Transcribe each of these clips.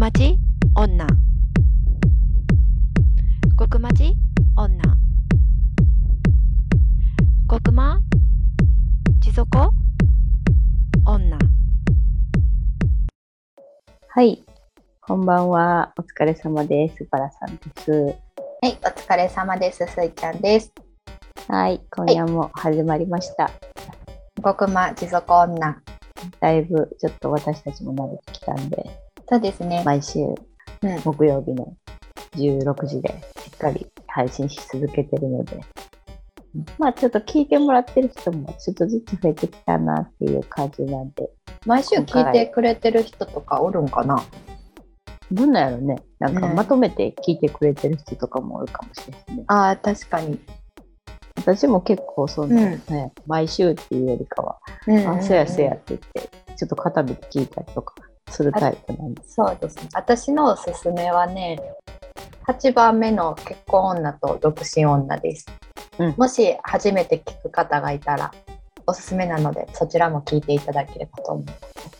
町？女極町？女極間？地底？女はい。こんばんは。お疲れ様です。バラさんです。はい、お疲れ様です。すいちゃんです。はい。今夜も始まりました。極間？持続女。だいぶちょっと私たちも慣れてきたんで、そうですね。毎週うん、木曜日の16時でしっかり配信し続けてるので、まあちょっと聞いてもらってる人もちょっとずつ増えてきたなっていう感じなんで、毎週聞いてくれてる人とかおるんかな？どんなんやろね。なんかねまとめて聞いてくれてる人とかもおるかもしれないね。ああ、確かに。私も結構その、うんね、毎週っていうよりかは、うんあ、そうやそうやって言って、ちょっと固めて聞いたりとかするタイプなんです。そうですね。私のおすすめはね、8番目の結婚女と独身女です。うんもし初めて聞く方がいたら、おすすめなので、そちらも聞いていただければと思い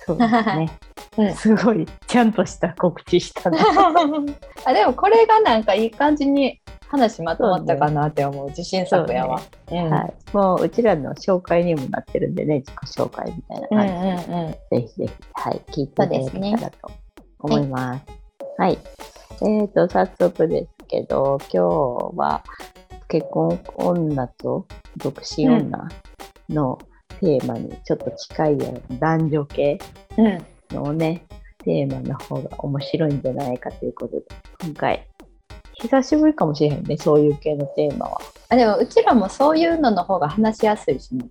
そうですね。うんすごい、ちゃんとした告知したな。あでもこれがなんかいい感じに話まとまったかなって思う自信作やわ。うんはい。もう、うちらの紹介にもなってるんでね、自己紹介みたいなうん感じで、うんうん。ぜひぜひ、はい、聞いていただけたらと思います。はい。えっ、と、早速ですけど、今日は結婚女と独身女のテーマにちょっと近いような男女系うんのね、テーマの方が面白いんじゃないかということで、今回、久しぶりかもしれへんね、そういう系のテーマは。あでもうちらもそういうのの方が話しやすいしね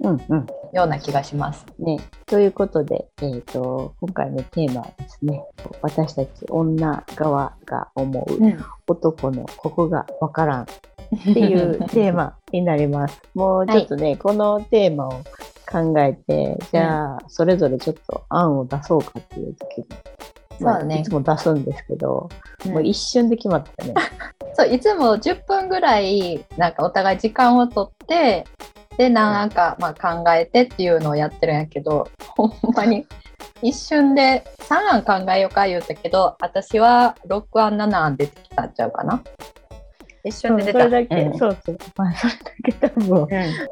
うんうん。ような気がします。ね、ということで、えー、と今回のテーマはですね私たち女側が思ううん、男のここがわからんっていうテーマ になります。もうちょっとね、このテーマを考えてじゃあそれぞれちょっと案を出そうかっていう時に、まあそうね。いつも出すんですけど、うん。もう一瞬で決まったね。そういつも10分ぐらいなんかお互い時間をとってでなんかまあ考えてっていうのをやってるんやけど ほんまに一瞬で3案考えようか言うたけど私は6案7案出てきたんちゃうかな。一瞬で出た。それだけ、うん。そうそう、まあ、それだけ多分、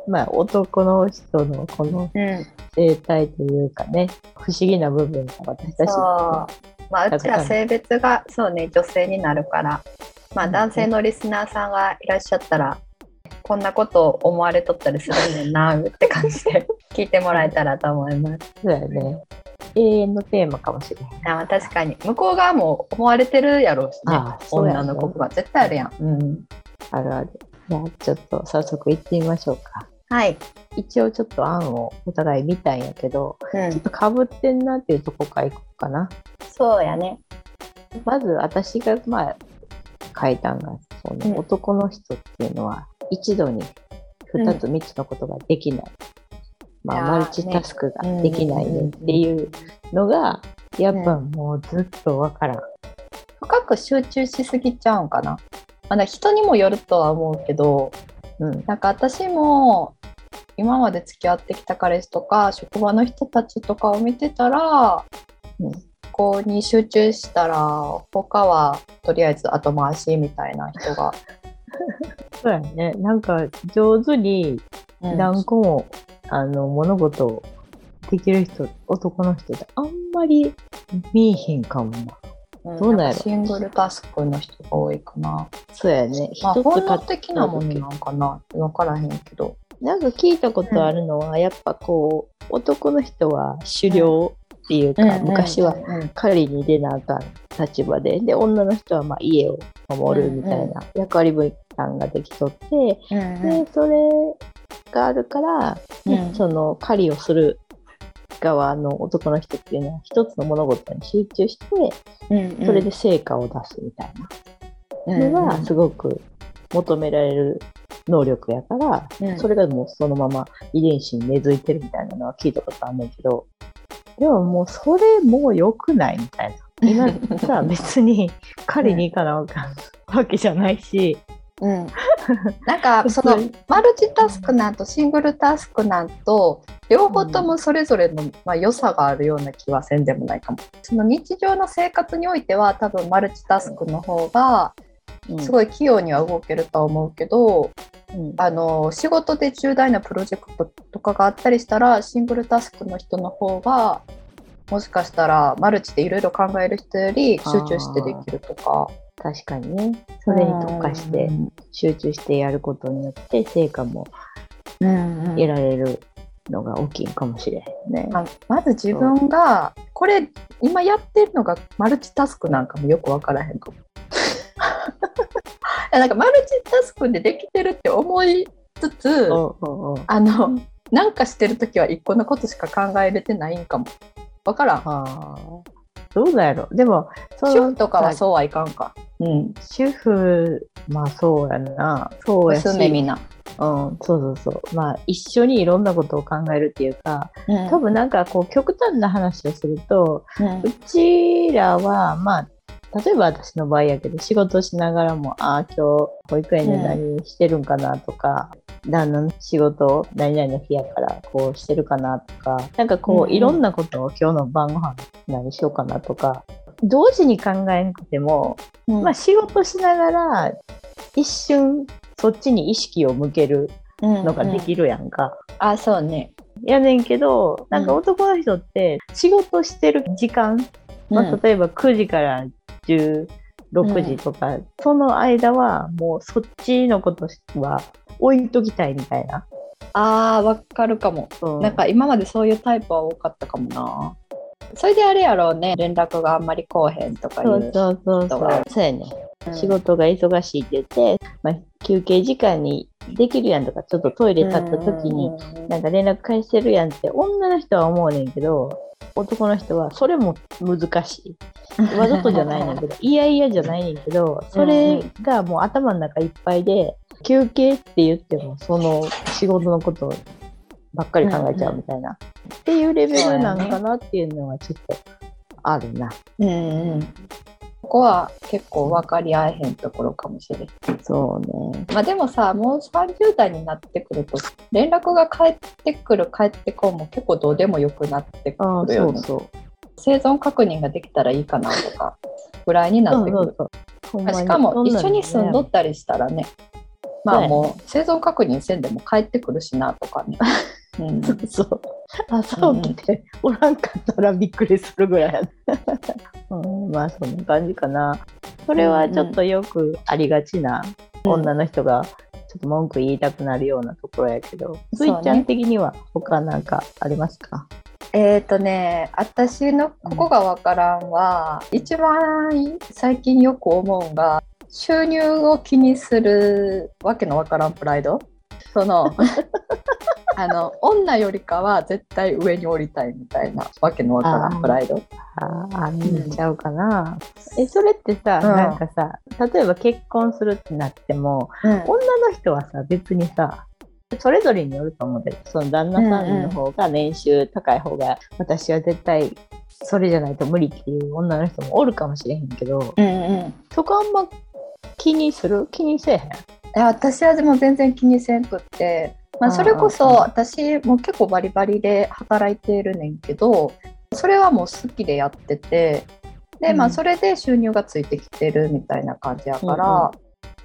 まあ、男の人のこのうん。うん生態というかね不思議な部分が私たち。まあ、うちら性別がそうね女性になるから、まあ、うん。男性のリスナーさんがいらっしゃったら、こんなことを思われとったりするねんなって感じで 聞いてもらえたらと思います。そうだよね。永遠のテーマかもしれないあまあ確かに。向こう側も思われてるやろうしね。ああそうやね。女の子が絶対あるやん。うん、あるある。じゃあちょっと早速行ってみましょうかはい、一応ちょっと案をお互い見たんやけどうん。ちょっとかぶってんなっていうとこからいこうかな。そうやね。まず私がまあ書いたんがその、うん。男の人っていうのは一度に2つ3つのことができない、まあ、マルチタスクができないねっていうのが、やっぱもうずっとわからん、深く集中しすぎちゃうんかな。まだ人にもよるとは思うけど、うん。なんか私も今まで付き合ってきた彼氏とか職場の人たちとかを見てたら、うんここに集中したら他はとりあえず後回しみたいな人が、そうやね。なんか上手にうん。何個も、あの物事をできる人男の人であんまり見えへんかもな。うん。どうなんやろ。かシングルタスクの人が多いかな。そうやね。まあ、本能か的なものなんかな。分からへんけど。なんか聞いたことあるのは、やっぱこう男の人は狩猟っていうか、昔はうん。狩りに出なあかん立場でで女の人はまあ家を守るみたいな役割分担ができとって、でそれがあるから、うん。その狩りをする側の男の人っていうのは一つの物事に集中してそれで成果を出すみたいうんなのがすごく求められる能力やから、うんそれがもうそのまま遺伝子に根付いてるみたいなのは聞いたことあるんだけどでももうそれもう良くないみたいな。今さ別に狩りに行かなあかんわけじゃないし、うんなんか そのマルチタスクなんとシングルタスクなんと両方ともそれぞれの、まあ、良さがあるような気はせんでもないかも。その日常の生活においては多分マルチタスクの方がすい、ごい器用には動けるとは思うけど、うんあの仕事で重大なプロジェクトとかがあったりしたらシングルタスクの人の方がもしかしたらマルチでいろいろ考える人より集中してできるとか。確かにねそれに特化して集中してやることによって成果も得られるのが大きいかもしれへんね。ままず自分がこれ今やってるのがマルチタスクなんかもよく分からへんかも。なんかマルチタスクでできてるって思いつつあのなんかしてる時は一個のことしか考えれてないんかも。分からん。どうだやろでもそ主の婦とかはそうはいかんか。うん。主婦まあそうやなそうやし娘みんな。うん、そうそうそうまあ一緒にいろんなことを考えるっていうかうん多分なんかこう極端な話をするとうんうちらはまあ例えば私の場合やけど仕事しながらもああ今日保育園で何してるんかなとか、旦那の仕事を何々の日やからこうしてるかなとかなんかこう、うんうん。いろんなことを今日の晩ご飯何しようかなとか同時に考えなくても、うん。まあ仕事しながら一瞬そっちに意識を向けるのができるやんか。あ、そうね。やねんけどなんか男の人って仕事してる時間、まあ、例えば9時から16時とか、その間はもうそっちのことは置いときたいみたいな。ああ、わかるかも。うんなんか今までそういうタイプは多かったかもな。それであれやろうね、連絡があんまりこうへんとかいそうう。そうそうそう。そうやね、うん仕事が忙しいって言って、まあ、休憩時間にできるやんとかちょっとトイレ立った時にうんなんか連絡返してるやんって女の人は思うねんけど男の人はそれも難しい。わざとじゃないねんけど、いやいやじゃないねんけど、それがもう頭の中いっぱいで、休憩って言っても、その仕事のことばっかり考えちゃうみたいな、っていうレベルなんかなっていうのはちょっとあるな。うんうん。ここは結構分かり合えへんところかもしれん。そうね。まあでもさ、もう30代になってくると、連絡が返ってくる、返ってこんも結構どうでもよくなってくるよね。そうそう。生存確認ができたらいいかなとか、ぐらいになってくる。そうしかも一緒に住んどったりしたらね、ねあもう生存確認せんでも帰ってくるしなとかね。うん、そう。朝起きておらんかったらびっくりするぐらい。うん、まあそんな感じかな。それはちょっとよくありがちな女の人がちょっと文句言いたくなるようなところやけど、スイちゃん的には他なんかありますか？えっ、とね、私のここがわからんは、一番最近よく思うんが、収入を気にするわけのわからんプライド。その あの女よりかは絶対上に降りたいみたいなわけのわからんプライド。ああ、見ちゃうかな。え、それってさ、うん。なんかさ、例えば結婚するってなっても、うん。女の人はさ別にさそれぞれによると思うけどその旦那さんの方が年収高い方が、私は絶対それじゃないと無理っていう女の人もおるかもしれへんけどうんうん。そこあんま気にする？気にせえへん？私はでも全然気にせんくって、まあ、うんそれこそ私も結構バリバリで働いてるねんけどそれはもう好きでやってて。で、まあ、うん。それで収入がついてきてるみたいな感じやから、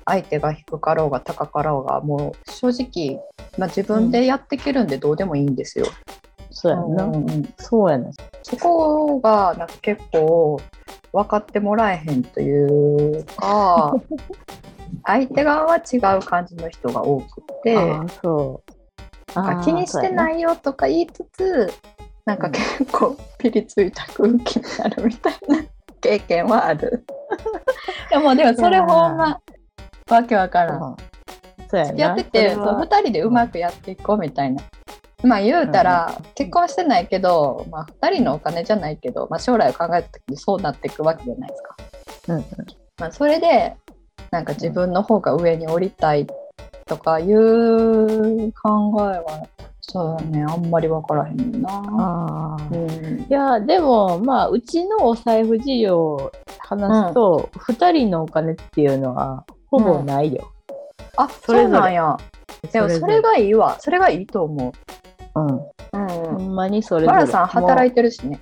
相手が低かろうが高かろうがもう正直、まあ、自分でやっていけるんでどうでもいいんですよ。そうやんな、うんうんそうやなそこがなんか結構分かってもらえへんというか 相手側は違う感じの人が多くて。そうなんか気にしてないいよとか言いつつなんか結構ピリついた空気になるみたいな経験はある。でもでもそれほんまわけわからん。そうやな付き合っててそうそれは2人でうまくやっていこうみたいな。まあ言うたら、結婚してないけど、まあ、2人のお金じゃないけど、まあ、将来を考えた時にそうなっていくわけじゃないですか。うんうんまあ、それでなんか自分の方が上に降りたいとかいう考えはそうだねあんまり分からへんな。うんいやでもまあうちのお財布事情を話すと、二人のお金っていうのはほぼないよ。あ、そそれなんや。でもそれがいいわ。それがいいと思うん。う。うんほうん。んまにそれぞれ。バラさん働いてるしね。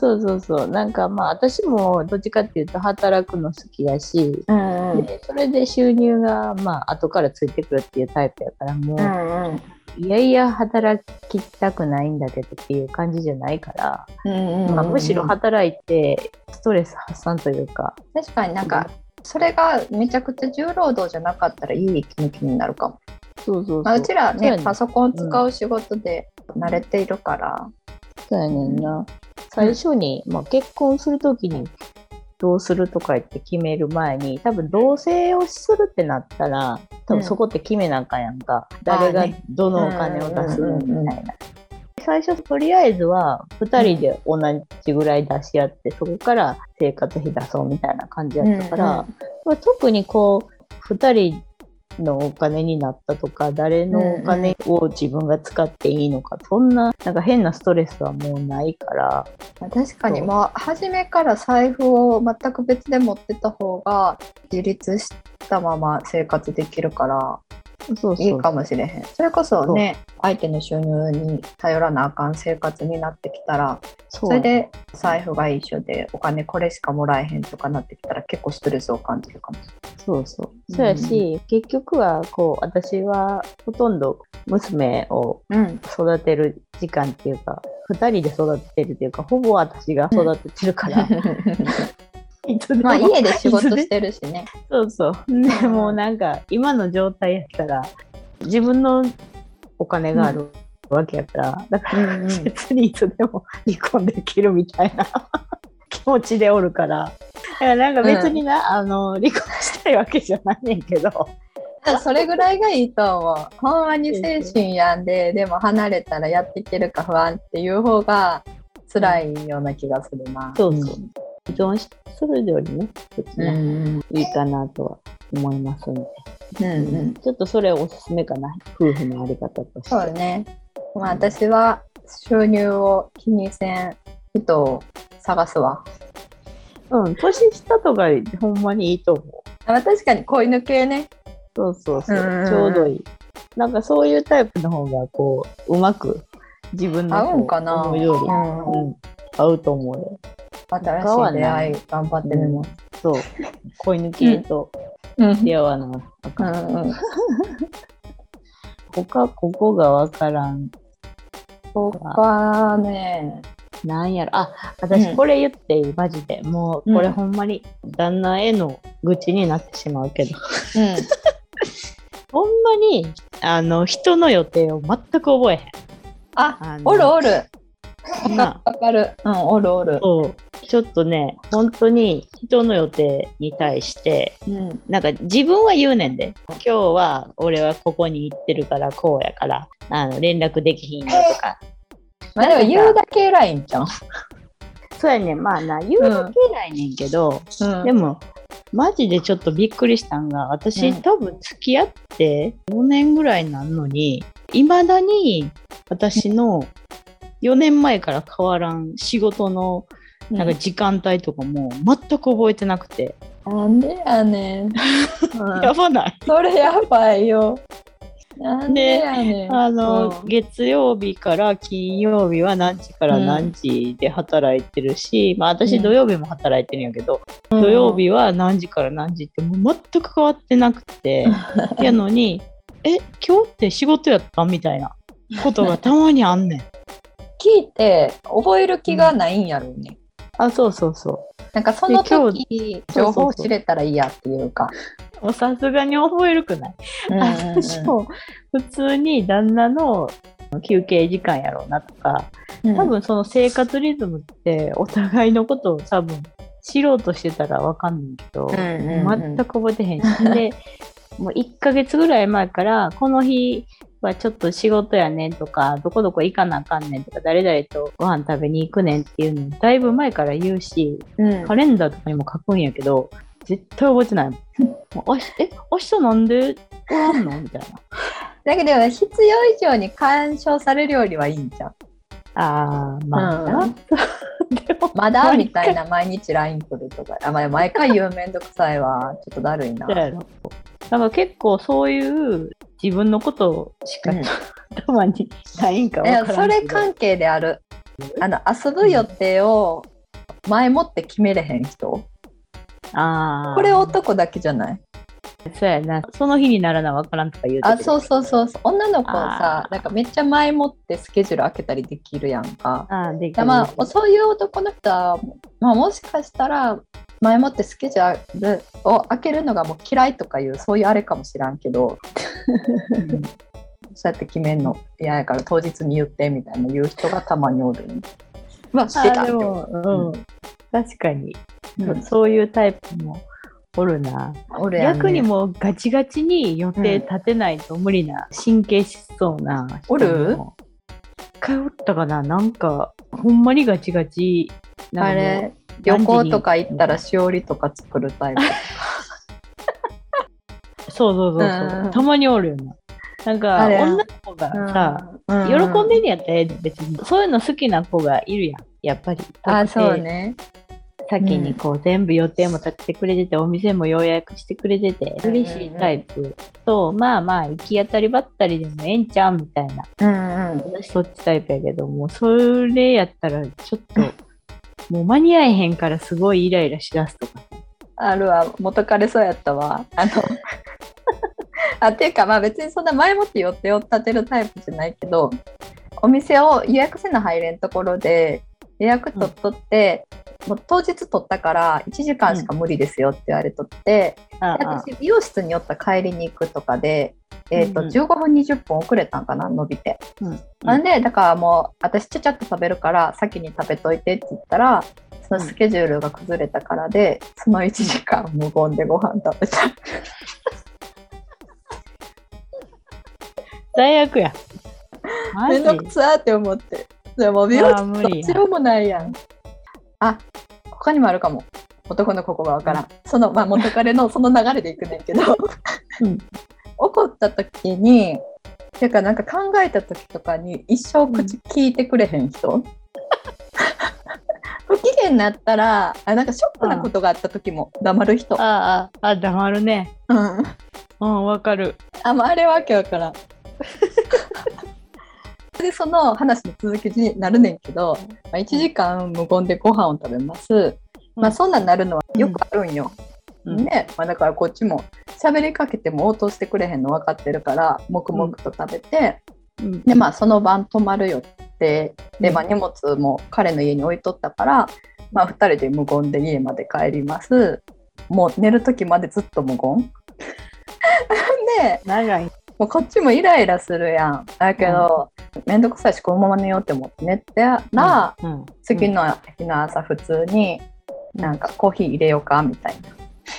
そうそうそう。なんかまあ私もどっちかっていうと働くの好きだし、うんうん。でそれで収入がまあ後からついてくるっていうタイプやからもう、うんうん。いやいや働きたくないんだけどっていう感じじゃないから、うんうんまあ、むしろ働いてストレス発散というか、確かになんか、それがめちゃくちゃ重労働じゃなかったらいい息抜きになるかも。そうそうまあ、そううちらねパソコン使う仕事で慣れているから。そうやねんな。最初に、まあ、結婚するときにどうするとか言って決める前に、多分同棲をするってなったら、多分そこって決めなあかんやんか。誰がどのお金を出すのみたいな。最初、とりあえずは2人で同じぐらい出し合って、そこから生活費出そうみたいな感じやったから、まあ、特にこう2人のお金になったとか誰のお金を自分が使っていいのか、そんななんか変なストレスはもうないから。まあ確かに。まあ初めから財布を全く別で持ってた方が自立したまま生活できるからそうそう。いいかもしれへん。それこそね相手の収入に頼らなあかん生活になってきたらそそれで財布が一緒でお金これしかもらえへんとかなってきたら結構ストレスを感じるかもそうそう。そうやし、結局はこう私はほとんど娘をうん。育てる時間っていうか2人で育ててるっていうかほぼ私が育ててるから、いつでもまあ家で仕事してるしねそうそう。でもうなんか今の状態やったら自分のお金があるわけやから、だからうんうん別にいつでも離婚できるみたいな 気持ちでおるから。だからなんか別にな、あの離婚したいわけじゃないねんけど。それぐらいがいいと思う。ほんまに精神病んで、でも離れたらやっていけるか不安っていう方が辛いような気がするな。そうそう。依存するよりね、そっちうん。がうんいいかなとは思いますんで。うんうん。ちょっとそれおすすめかな。夫婦のあり方として。そうね。まあ私は収入を気にせん人を探すわ。うん、年下とかほんまにいいと思う。まあ確かに子犬系ね。そうそうそう、うんうんうんちょうどいい。なんかそういうタイプの方がこううまく自分の合うんかな思うより、うんうん合うと思うよ。新しい出会い頑張ってみます。そう。子犬系とうん出会わなかん。んうん。他ここがわからん。他ね。なんやろ。あ、うん私これ言っていい、マジで。もうこれうんほんまに旦那への愚痴になってしまうけど。うん。ほんまに、あの、人の予定を全く覚えへん。あ、あのおるおる。わなかわかる。うん、おるおる。そう。ちょっとね、本当に人の予定に対して、うん。なんか自分は言うねんで、今日は俺はここに行ってるからこうやから、あの連絡できひんよとか。まあでも言うだけ偉いんじゃん。そうやねん、まあな、言うだけないねんけど、うんでも、マジでちょっとびっくりしたんが、私、うん多分付き合って4年ぐらいなんのに、いまだに私の4年前から変わらん仕事のなんか時間帯とかも全く覚えてなくて、なんでやねん。う んやばないそれやばいよ。なんでやねん。あの、うん月曜日から金曜日は何時から何時で働いてるし、まあ私うん土曜日も働いてるんやけど、うん土曜日は何時から何時ってもう全く変わってなくて、やのに、え、今日って仕事やったみたいなことがたまにあんねん。聞いて覚える気がないんやろうね。あ、そうそうそなんかその時情報を知れたらいいやっていうか。う。もうさすがに覚えるくない、私も普通に旦那の休憩時間やろうなとか、多分その生活リズムってお互いのことを多分知ろうとしてたらわかんないけど、うんうんうん。全く覚えてへんし。で、もう1ヶ月ぐらい前から、この日はちょっと仕事やねんとか、どこどこ行かなあかんねんとか、誰々とご飯食べに行くねんっていうのをだいぶ前から言うし、うんカレンダーとかにも書くんやけど、絶対覚えてないあし え、明日なんでおらんの？みたいな。だけど必要以上に干渉されるよりはいいんじゃん。あー、まあな。うん まだ？みたいな毎日 LINE 来るとか。あ、まあ、毎回言うめんどくさいわ。ちょっとだるいなそう。やろから結構そういう自分のことしか、うん。たまにないんかいやわからそれ関係である。あの遊ぶ予定を前もって決めれへん人。ああこれ男だけじゃない？そうやな。その日にならなわからんとか言うてあそうそうそう。そう女の子さなんかめっちゃ前もってスケジュール開けたりできるやんか。ああできだまあそういう男の人は、まあ、もしかしたら前もってスケジュールを開けるのがもう嫌いとかいうそういうあれかもしらんけど、うん。そうやって決めんの嫌やから当日に言ってみたいな言う人がたまにおる。ね。まあしてたあってでも、うん。確かに、うん。そういうタイプもおるな、おるやんね。逆にもうガチガチに予定立てないと無理な、神経質そうな人も。おる？一回おったかな。なんかほんまにガチガチあれ旅行とか行ったらしおりとか作るタイプ。そうそうそうそう、うん。たまにおるよな。なんか女の子がさ、うん。喜んでんねやったらええで別に。そういうの好きな子がいるやん。やっぱり。あそうね。先にこう全部予定も立ててくれてて、お店も予約してくれてて嬉しいタイプと、まあまあ行き当たりばったりでもええんちゃうみたいなうんうん。私そっちタイプやけどもそれやったらちょっと もう間に合えへんからすごいイライラしだすとかあるわ元彼そうやったわ。あの あっていうかまあ別にそんな前もって予定を立てるタイプじゃないけどお店を予約せな入れんところで予約取っとって、もう当日取ったから1時間しか無理ですよって言われとって、あで私美容室に寄った帰りに行くとかで、えーとうん。うん15分20分遅れたんかな伸びて。うん。なんでだからもう私ちゃちゃっと食べるから先に食べといてって言ったらそのスケジュールが崩れたからで、その1時間無言でご飯食べた。最悪や。めんどくさーって思って。でも美容室どっちでもないやん。あ他にもあるかも。男の子がわからん。その、まあ、元彼のその流れでいくねんけど、うん。怒った時に、てかなんか考えた時とかに一生口聞いてくれへん人、不機嫌になったらあなんかショックなことがあった時も黙る人、あああ黙るね。うん、うんわかる。あもうあれわけわからん。でその話の続きになるねんけど、まあ、1時間無言でご飯を食べます、まあそんなんなるのはよくあるんよ。うん。ね。まあ、だからこっちも喋りかけても応答してくれへんの分かってるから黙々と食べて、うん。でまあその晩泊まるよってで、うん。まあ、荷物も彼の家に置いとったから、まあ、2人で無言で家まで帰ります。もう寝る時までずっと無言。で長いもうこっちもイライラするやん。だけど、めんどくさいしこのまま寝ようって思って寝てら、うん。次の日の朝普通になんかコーヒー入れようかみたい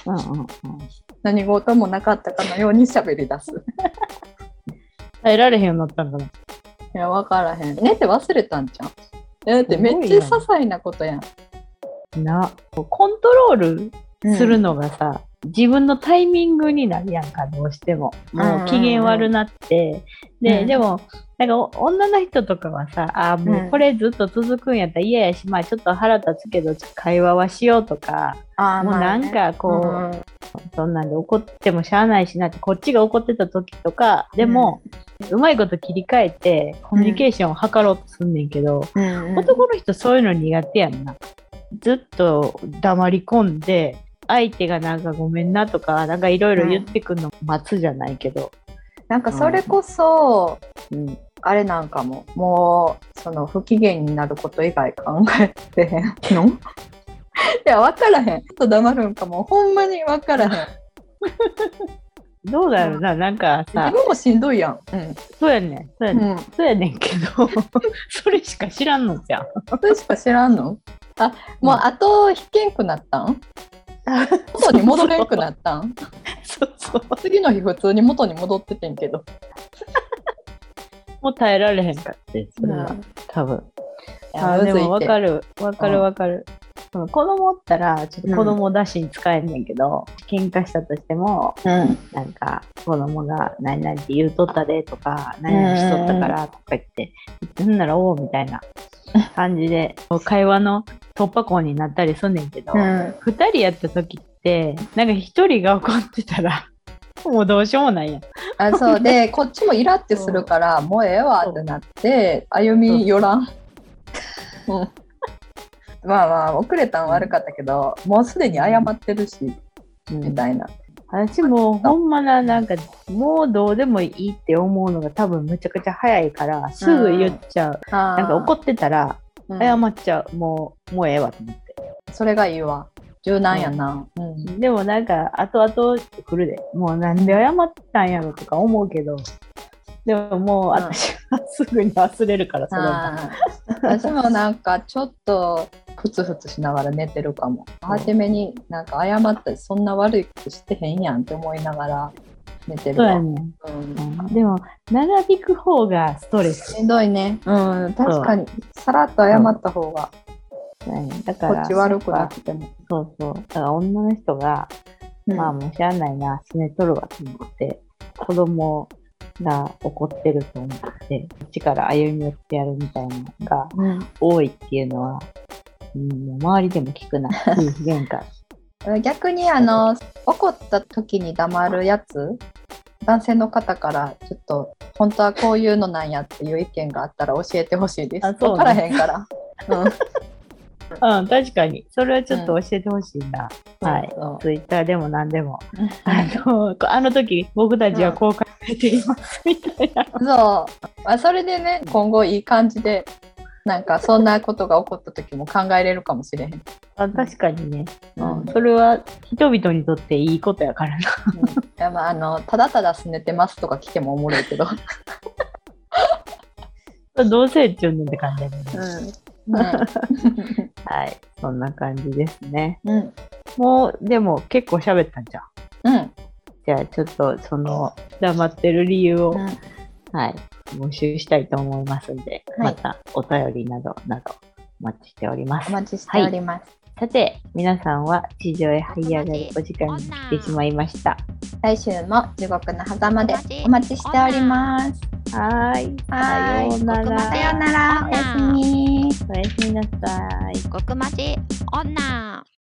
な。うんうんうん。何事もなかったかのように喋り出す。耐えられへんようになったんかな。いや分からへん。寝て忘れたんじゃんだってめっちゃ些細なことやん。な。コントロールするのがさ、自分のタイミングになるやんかどうしても。もう機嫌悪なって、で、うん。でもなんかお女の人とかはさあーもうこれずっと続くんやったら嫌やし、まあちょっと腹立つけど会話はしようとか。もうなんかこう、うん。そんなんで怒ってもしゃあないしなってこっちが怒ってた時とかでも、うまいこと切り替えてコミュニケーションを図ろうとすんねんけど、うん。男の人そういうの苦手やんな。ずっと黙り込んで、相手がなんかごめんなとか、なんかいろいろ言ってくるの待つじゃないけど。なんかそれこそ、うん。あれなんかももうその不機嫌になること以外考えてへんの？いや分からへん。ちょっと黙るんかも。ほんまに分からへん。どうだろうな、なんか自さ、分もしんどいやん、うん。そうやねん、そうやねん、うん、そうやねんけど、それしか知らんのじゃん。それしか知らんの？あもう後引けんくなったん？元に戻れんくなったん？そうそう。次の日普通に元に戻っててんけど、もう耐えられへんかって、それは、うん多分。いやでも分かる、分かうんる分かる。その子供おったら、ちょっと子供出しに使えんねんけど、喧嘩したとしても、うん。なんか子供が何々って言うとったでとか、何々しとったからとか言って、言ってんならおうみたいな感じで、会話の突破口になったりすんねんけど、うん。二人やった時って、なんか一人が怒ってたら、もうどうしようもないやん。あそう。でこっちもイラってするからもうええわってなって歩み寄らん、う。ん、まあまあ遅れたん悪かったけどもうすでに謝ってるしみたいな、私もほんまな、なんか、もうどうでもいいって思うのが多分むちゃくちゃ早いから、すぐ言っちゃう。ななんか怒ってたら、うん。謝っちゃう。もう、もうええわと思って。それがいいわ。柔軟やな、うん。でもなんか、後々来るで。もうなんで謝ったんやろとか思うけど、でももう私はすぐに忘れるから、それは。あー私もなんかちょっとふつふつしながら寝てるかも初めになんか謝ったりそんな悪いことしてへんやんって思いながら寝てるうやねん。でも、長引く方がストレス。しんどいね。うん、確かに。さらっと謝った方が、そうんだこから、っち悪くなくても。そうそう。だから女の人が、うんまあもうしゃあないな、すねとるわと思って、子供が怒ってると思って、こっちから歩み寄ってやるみたいなのがうん多いっていうのは、うん、周りでも聞くな、喧嘩。逆にあの怒った時に黙るやつ男性の方からちょっと本当はこういうのなんやっていう意見があったら教えてほしいです。あそうね分からへんから。うん、確かに。それはちょっと教えてほしいな。はいそう。ツイッターでも何でも。う んあの、あの時僕たちはこう考えていますみたいな。そう、まあ、それでね今後いい感じでなんかそんなことが起こった時も考えれるかもしれへん。あ確かにね、ううんん。それは人々にとっていいことやからな。いやまああのただただすねてますとか来てもおもろいけど。どうせっちゅうねんって感じだね。うん。ね はい。そんな感じですね。うん。もう、でも結構喋ったんじゃん。うん。じゃあちょっとその黙ってる理由を、うんはい、募集したいと思いますんで、はいまたお便りなどなどお待ちしておりますお。待ちしております。さて、皆さんは地上へ這い上がるお時間に来てしまいました。来週も地獄の狭間でお待ちしております。はーい。さようなら。さようなら。おやすみ。おやすみなさい。極まち女